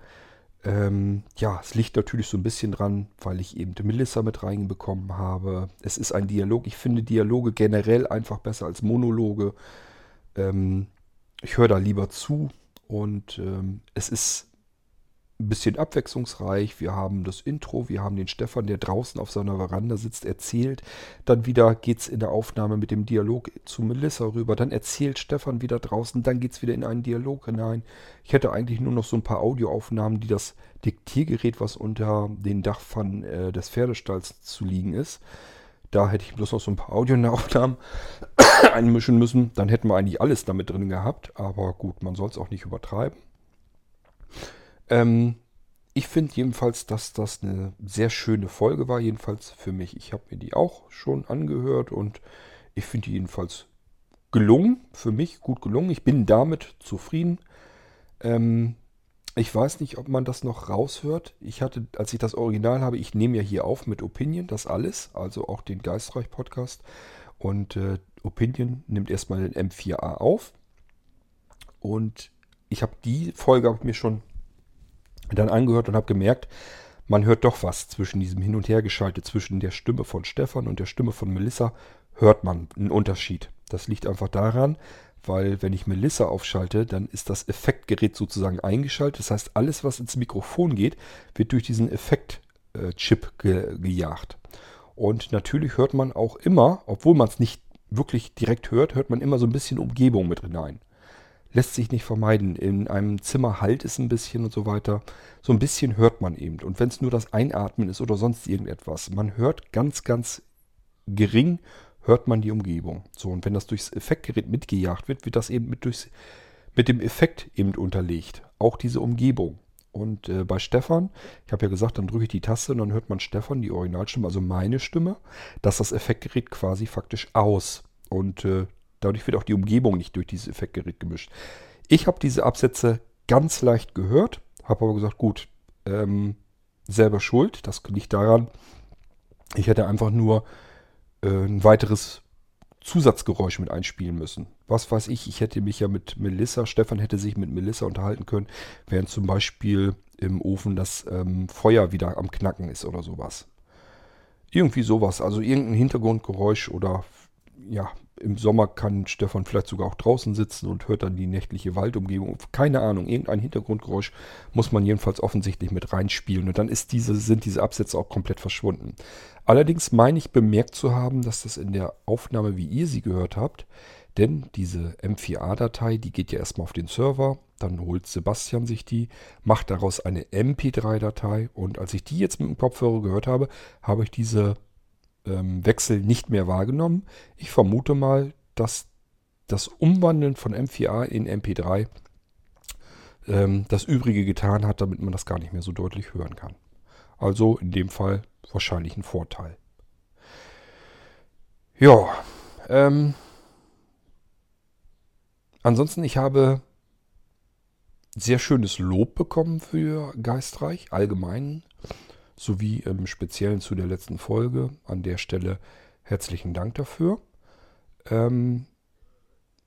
Ähm, ja, es liegt natürlich so ein bisschen dran, weil ich eben Melissa mit reinbekommen habe. Es ist ein Dialog. Ich finde Dialoge generell einfach besser als Monologe. Ähm, ich höre da lieber zu und ähm, es ist ein bisschen abwechslungsreich. Wir haben das Intro, wir haben den Stefan, der draußen auf seiner Veranda sitzt, erzählt. Dann wieder geht es in der Aufnahme mit dem Dialog zu Melissa rüber. Dann erzählt Stefan wieder draußen, dann geht es wieder in einen Dialog hinein. Ich hätte eigentlich nur noch so ein paar Audioaufnahmen, die das Diktiergerät, was unter den Dachpfannen äh, des Pferdestalls zu liegen ist. Da hätte ich bloß noch so ein paar Audioaufnahmen einmischen müssen. Dann hätten wir eigentlich alles damit drin gehabt. Aber gut, man soll es auch nicht übertreiben. Ähm, ich finde jedenfalls, dass das eine sehr schöne Folge war, jedenfalls für mich. Ich habe mir die auch schon angehört und ich finde die jedenfalls gelungen, für mich gut gelungen. Ich bin damit zufrieden. Ähm, ich weiß nicht, ob man das noch raushört. Ich hatte, als ich das Original habe, ich nehme ja hier auf mit Opinion, das alles, also auch den Geistreich-Podcast. Und äh, Opinion nimmt erstmal den M4A auf. Und ich habe die Folge hab mir schon dann angehört und habe gemerkt, man hört doch was zwischen diesem Hin- und Hergeschaltet, zwischen der Stimme von Stefan und der Stimme von Melissa, hört man einen Unterschied. Das liegt einfach daran, weil wenn ich Melissa aufschalte, dann ist das Effektgerät sozusagen eingeschaltet. Das heißt, alles, was ins Mikrofon geht, wird durch diesen Effektchip ge gejagt. Und natürlich hört man auch immer, obwohl man es nicht wirklich direkt hört, hört man immer so ein bisschen Umgebung mit hinein. Lässt sich nicht vermeiden. In einem Zimmer halt es ein bisschen und so weiter. So ein bisschen hört man eben. Und wenn es nur das Einatmen ist oder sonst irgendetwas, man hört ganz, ganz gering hört man die Umgebung. So, und wenn das durchs Effektgerät mitgejagt wird, wird das eben mit, durchs, mit dem Effekt eben unterlegt. Auch diese Umgebung. Und äh, bei Stefan, ich habe ja gesagt, dann drücke ich die Taste und dann hört man Stefan, die Originalstimme, also meine Stimme, dass das Effektgerät quasi faktisch aus. Und äh, dadurch wird auch die Umgebung nicht durch dieses Effektgerät gemischt. Ich habe diese Absätze ganz leicht gehört, habe aber gesagt, gut, ähm, selber schuld. Das liegt daran, ich hätte einfach nur äh, ein weiteres Zusatzgeräusch mit einspielen müssen. Was weiß ich, ich hätte mich ja mit Melissa, Stefan hätte sich mit Melissa unterhalten können, während zum Beispiel im Ofen das ähm, Feuer wieder am Knacken ist oder sowas. Irgendwie sowas, also irgendein Hintergrundgeräusch oder ja, im Sommer kann Stefan vielleicht sogar auch draußen sitzen und hört dann die nächtliche Waldumgebung. Keine Ahnung, irgendein Hintergrundgeräusch muss man jedenfalls offensichtlich mit reinspielen. Und dann diese, sind diese Absätze auch komplett verschwunden. Allerdings meine ich bemerkt zu haben, dass das in der Aufnahme, wie ihr sie gehört habt, denn diese M4A-Datei, die geht ja erstmal auf den Server, dann holt Sebastian sich die, macht daraus eine MP3-Datei und als ich die jetzt mit dem Kopfhörer gehört habe, habe ich diese ähm, Wechsel nicht mehr wahrgenommen. Ich vermute mal, dass das Umwandeln von M4A in MP3 ähm, das Übrige getan hat, damit man das gar nicht mehr so deutlich hören kann. Also in dem Fall wahrscheinlich ein Vorteil. Ja, ähm, ansonsten, ich habe sehr schönes Lob bekommen für Geistreich, allgemein sowie im Speziellen zu der letzten Folge. An der Stelle herzlichen Dank dafür. Ähm,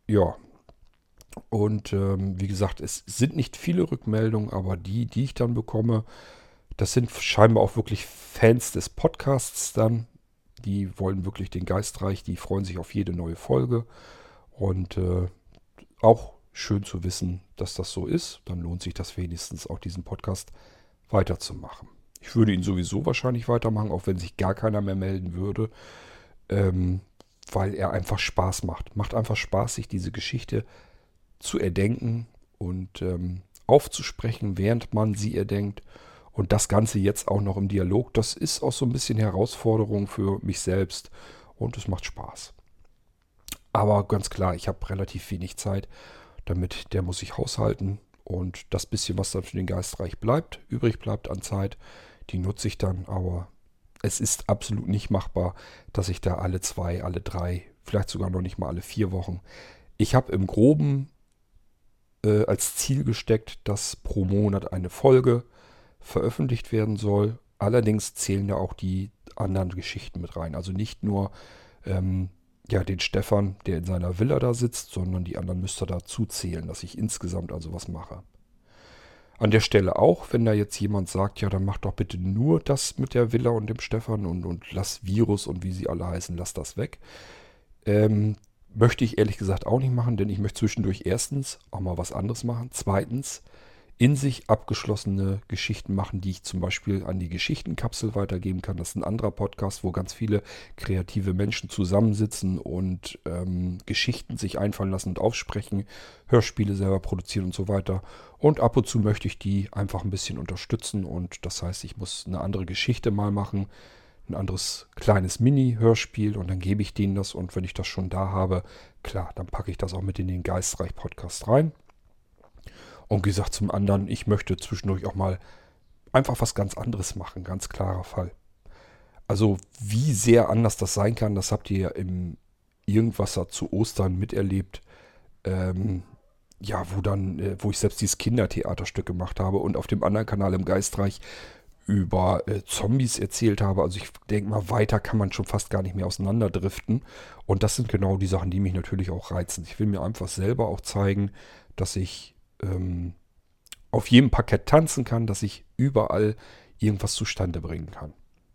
ja, und ähm, wie gesagt, es sind nicht viele Rückmeldungen, aber die, die ich dann bekomme, das sind scheinbar auch wirklich Fans des Podcasts dann. Die wollen wirklich den Geistreich, die freuen sich auf jede neue Folge. Und äh, auch schön zu wissen, dass das so ist. Dann lohnt sich das wenigstens auch diesen Podcast weiterzumachen. Ich würde ihn sowieso wahrscheinlich weitermachen, auch wenn sich gar keiner mehr melden würde, ähm, weil er einfach Spaß macht. Macht einfach Spaß, sich diese Geschichte zu erdenken und ähm, aufzusprechen, während man sie erdenkt. Und das Ganze jetzt auch noch im Dialog, das ist auch so ein bisschen Herausforderung für mich selbst und es macht Spaß. Aber ganz klar, ich habe relativ wenig Zeit, damit der muss ich haushalten. Und das bisschen, was dann für den Geistreich bleibt, übrig bleibt an Zeit, die nutze ich dann. Aber es ist absolut nicht machbar, dass ich da alle zwei, alle drei, vielleicht sogar noch nicht mal alle vier Wochen. Ich habe im groben äh, als Ziel gesteckt, dass pro Monat eine Folge veröffentlicht werden soll. Allerdings zählen da auch die anderen Geschichten mit rein. Also nicht nur ähm, ja, den Stefan, der in seiner Villa da sitzt, sondern die anderen müsst ihr dazu zählen, dass ich insgesamt also was mache. An der Stelle auch, wenn da jetzt jemand sagt, ja, dann mach doch bitte nur das mit der Villa und dem Stefan und, und lass Virus und wie sie alle heißen, lass das weg. Ähm, möchte ich ehrlich gesagt auch nicht machen, denn ich möchte zwischendurch erstens auch mal was anderes machen. Zweitens, in sich abgeschlossene Geschichten machen, die ich zum Beispiel an die Geschichtenkapsel weitergeben kann. Das ist ein anderer Podcast, wo ganz viele kreative Menschen zusammensitzen und ähm, Geschichten sich einfallen lassen und aufsprechen, Hörspiele selber produzieren und so weiter. Und ab und zu möchte ich die einfach ein bisschen unterstützen und das heißt, ich muss eine andere Geschichte mal machen, ein anderes kleines Mini-Hörspiel und dann gebe ich denen das und wenn ich das schon da habe, klar, dann packe ich das auch mit in den Geistreich-Podcast rein. Und gesagt zum anderen, ich möchte zwischendurch auch mal einfach was ganz anderes machen, ganz klarer Fall. Also wie sehr anders das sein kann, das habt ihr ja im Irgendwasser zu Ostern miterlebt. Ähm, ja, wo dann, äh, wo ich selbst dieses Kindertheaterstück gemacht habe und auf dem anderen Kanal im Geistreich über äh, Zombies erzählt habe. Also ich denke mal, weiter kann man schon fast gar nicht mehr auseinanderdriften. Und das sind genau die Sachen, die mich natürlich auch reizen. Ich will mir einfach selber auch zeigen, dass ich ähm, auf jedem Parkett tanzen kann, dass ich überall irgendwas zustande bringen kann.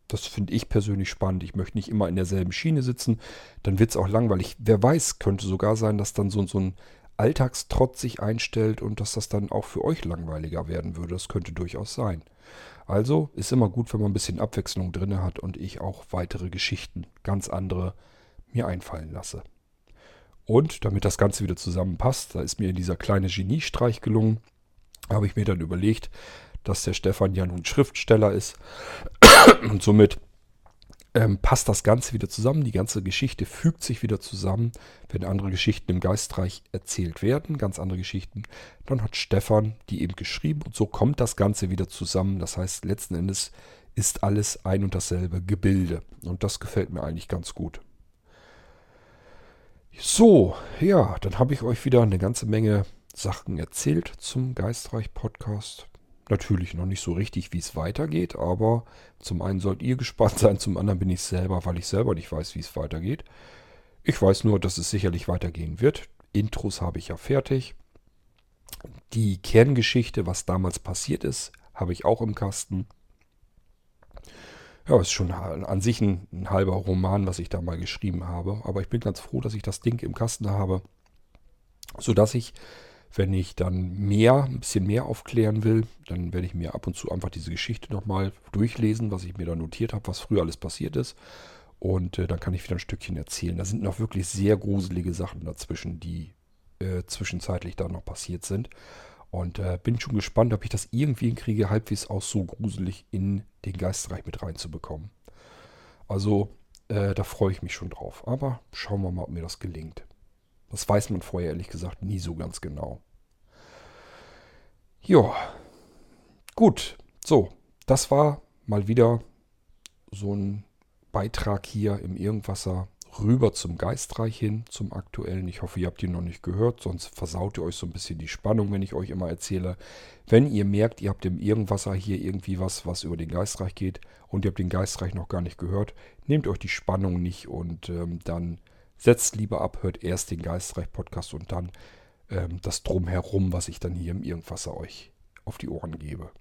Das finde ich persönlich spannend. Ich möchte nicht immer in derselben Schiene sitzen. Dann wird es auch langweilig. Wer weiß, könnte sogar sein, dass dann so, so ein Alltagstrotz sich einstellt und dass das dann auch für euch langweiliger werden würde. Das könnte durchaus sein. Also ist immer gut, wenn man ein bisschen Abwechslung drin hat und ich auch weitere Geschichten, ganz andere, mir einfallen lasse. Und damit das Ganze wieder zusammenpasst, da ist mir dieser kleine Geniestreich gelungen, habe ich mir dann überlegt, dass der Stefan ja nun Schriftsteller ist und somit ähm, passt das Ganze wieder zusammen. Die ganze Geschichte fügt sich wieder zusammen. Wenn andere Geschichten im Geistreich erzählt werden, ganz andere Geschichten, dann hat Stefan die eben geschrieben und so kommt das Ganze wieder zusammen. Das heißt, letzten Endes ist alles ein und dasselbe Gebilde und das gefällt mir eigentlich ganz gut. So, ja, dann habe ich euch wieder eine ganze Menge Sachen erzählt zum Geistreich-Podcast. Natürlich noch nicht so richtig, wie es weitergeht, aber zum einen sollt ihr gespannt sein, zum anderen bin ich selber, weil ich selber nicht weiß, wie es weitergeht. Ich weiß nur, dass es sicherlich weitergehen wird. Intros habe ich ja fertig. Die Kerngeschichte, was damals passiert ist, habe ich auch im Kasten. Ja, ist schon an sich ein, ein, halber Roman, was ich da mal geschrieben habe. Aber ich bin ganz froh, dass ich das Ding im Kasten habe, sodass ich, wenn ich dann mehr, ein bisschen mehr aufklären will, dann werde ich mir ab und zu einfach diese Geschichte nochmal durchlesen, was ich mir da notiert habe, was früher alles passiert ist. Und äh, dann kann ich wieder ein Stückchen erzählen. Da sind noch wirklich sehr gruselige Sachen dazwischen, die äh, zwischenzeitlich da noch passiert sind. Und äh, bin schon gespannt, ob ich das irgendwie hinkriege, halbwegs auch so gruselig in den Geistreich mit reinzubekommen. Also, äh, da freue ich mich schon drauf. Aber schauen wir mal, ob mir das gelingt. Das weiß man vorher ehrlich gesagt nie so ganz genau. Ja, gut. So, das war mal wieder so ein Beitrag hier im Irgendwasser rüber zum Geistreich hin, zum aktuellen. Ich hoffe, ihr habt ihn noch nicht gehört, sonst versaut ihr euch so ein bisschen die Spannung, wenn ich euch immer erzähle. Wenn ihr merkt, ihr habt im Irgendwasser hier irgendwie was, was über den Geistreich geht und ihr habt den Geistreich noch gar nicht gehört, nehmt euch die Spannung nicht und ähm, dann setzt lieber ab, hört erst den Geistreich-Podcast und dann ähm, das Drumherum, was ich dann hier im Irgendwasser euch auf die Ohren gebe.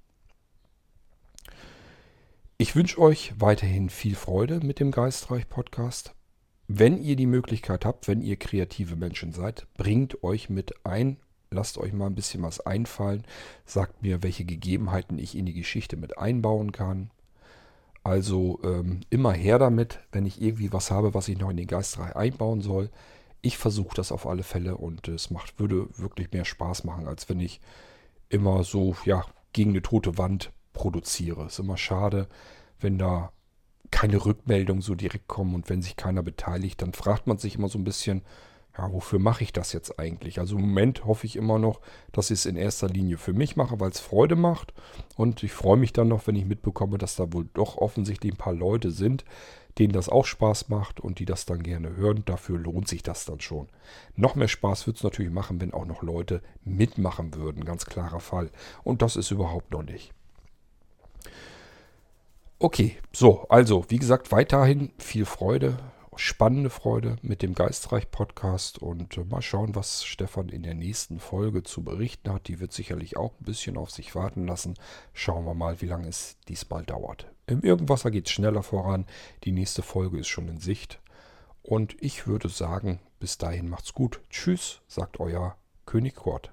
Ich wünsche euch weiterhin viel Freude mit dem Geistreich Podcast. Wenn ihr die Möglichkeit habt, wenn ihr kreative Menschen seid, bringt euch mit ein. Lasst euch mal ein bisschen was einfallen. Sagt mir, welche Gegebenheiten ich in die Geschichte mit einbauen kann. Also ähm, immer her damit, wenn ich irgendwie was habe, was ich noch in den Geistreich einbauen soll. Ich versuche das auf alle Fälle und es macht, würde wirklich mehr Spaß machen, als wenn ich immer so ja, gegen eine tote Wand produziere. Ist immer schade, wenn da keine Rückmeldungen so direkt kommen und wenn sich keiner beteiligt, dann fragt man sich immer so ein bisschen, ja, wofür mache ich das jetzt eigentlich? Also im Moment hoffe ich immer noch, dass ich es in erster Linie für mich mache, weil es Freude macht. Und ich freue mich dann noch, wenn ich mitbekomme, dass da wohl doch offensichtlich ein paar Leute sind, denen das auch Spaß macht und die das dann gerne hören. Dafür lohnt sich das dann schon. Noch mehr Spaß wird es natürlich machen, wenn auch noch Leute mitmachen würden. Ganz klarer Fall. Und das ist überhaupt noch nicht. Okay, so, also, wie gesagt, weiterhin viel Freude, spannende Freude mit dem Geistreich-Podcast und äh, mal schauen, was Stefan in der nächsten Folge zu berichten hat. Die wird sicherlich auch ein bisschen auf sich warten lassen. Schauen wir mal, wie lange es diesmal dauert. Im Irgendwasser geht es schneller voran. Die nächste Folge ist schon in Sicht. Und ich würde sagen, bis dahin macht's gut. Tschüss, sagt euer König Kurt.